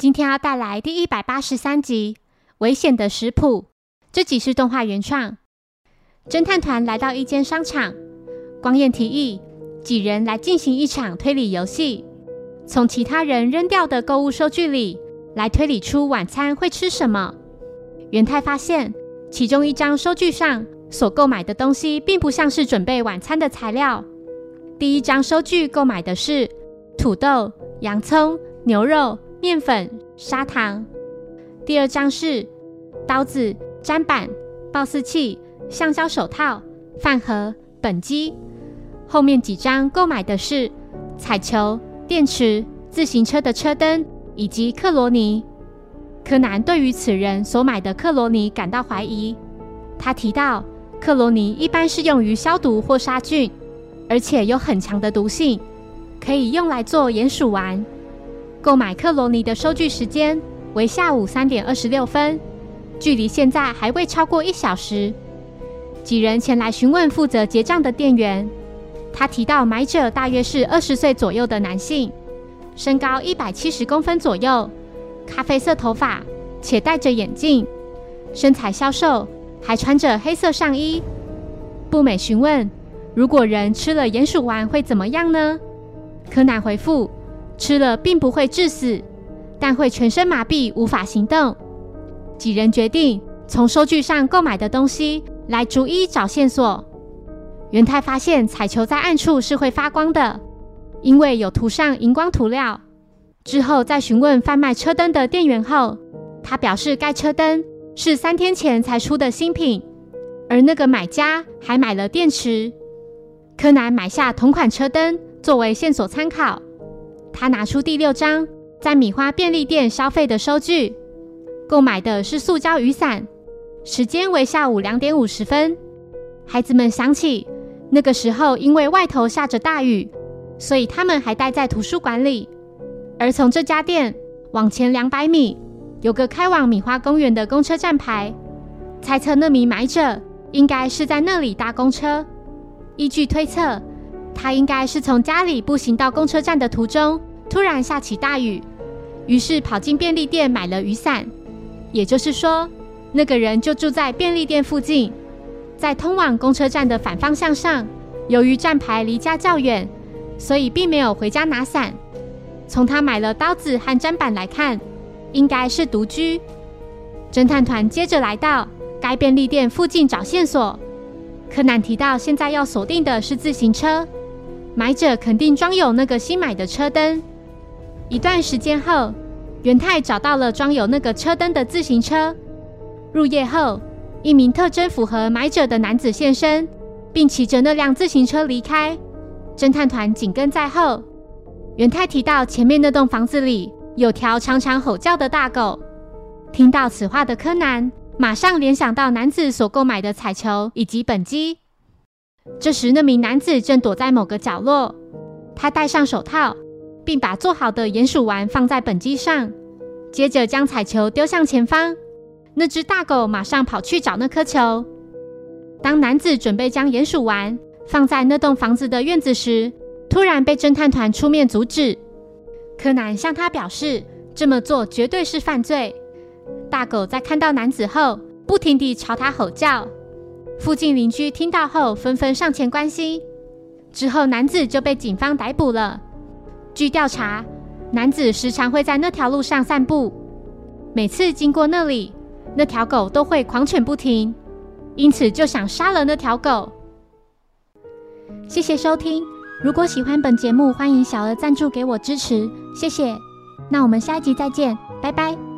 今天要带来第一百八十三集《危险的食谱》。这集是动画原创。侦探团来到一间商场，光彦提议几人来进行一场推理游戏，从其他人扔掉的购物收据里来推理出晚餐会吃什么。元太发现其中一张收据上所购买的东西并不像是准备晚餐的材料。第一张收据购买的是土豆、洋葱、牛肉、面粉、砂糖。第二张是刀子、砧板、报四器、橡胶手套、饭盒、本机。后面几张购买的是彩球、电池、自行车的车灯以及克罗尼。柯南对于此人所买的克罗尼感到怀疑。他提到，克罗尼一般是用于消毒或杀菌，而且有很强的毒性，可以用来做鼹鼠丸。购买克罗尼的收据时间为下午三点二十六分，距离现在还未超过一小时。几人前来询问负责结账的店员，他提到买者大约是二十岁左右的男性，身高一百七十公分左右。咖啡色头发，且戴着眼镜，身材消瘦，还穿着黑色上衣。步美询问：“如果人吃了鼹鼠丸会怎么样呢？”柯南回复：“吃了并不会致死，但会全身麻痹，无法行动。”几人决定从收据上购买的东西来逐一找线索。元太发现彩球在暗处是会发光的，因为有涂上荧光涂料。之后，在询问贩卖车灯的店员后，他表示该车灯是三天前才出的新品，而那个买家还买了电池。柯南买下同款车灯作为线索参考。他拿出第六张在米花便利店消费的收据，购买的是塑胶雨伞，时间为下午两点五十分。孩子们想起那个时候因为外头下着大雨，所以他们还待在图书馆里。而从这家店往前两百米，有个开往米花公园的公车站牌。猜测那名买者应该是在那里搭公车。依据推测，他应该是从家里步行到公车站的途中，突然下起大雨，于是跑进便利店买了雨伞。也就是说，那个人就住在便利店附近，在通往公车站的反方向上。由于站牌离家较远，所以并没有回家拿伞。从他买了刀子和砧板来看，应该是独居。侦探团接着来到该便利店附近找线索。柯南提到，现在要锁定的是自行车，买者肯定装有那个新买的车灯。一段时间后，元太找到了装有那个车灯的自行车。入夜后，一名特征符合买者的男子现身，并骑着那辆自行车离开。侦探团紧跟在后。元太提到，前面那栋房子里有条常常吼叫的大狗。听到此话的柯南，马上联想到男子所购买的彩球以及本机。这时，那名男子正躲在某个角落。他戴上手套，并把做好的鼹鼠丸放在本机上，接着将彩球丢向前方。那只大狗马上跑去找那颗球。当男子准备将鼹鼠丸放在那栋房子的院子时，突然被侦探团出面阻止，柯南向他表示这么做绝对是犯罪。大狗在看到男子后，不停地朝他吼叫。附近邻居听到后，纷纷上前关心。之后，男子就被警方逮捕了。据调查，男子时常会在那条路上散步，每次经过那里，那条狗都会狂犬不停，因此就想杀了那条狗。谢谢收听。如果喜欢本节目，欢迎小额赞助给我支持，谢谢。那我们下一集再见，拜拜。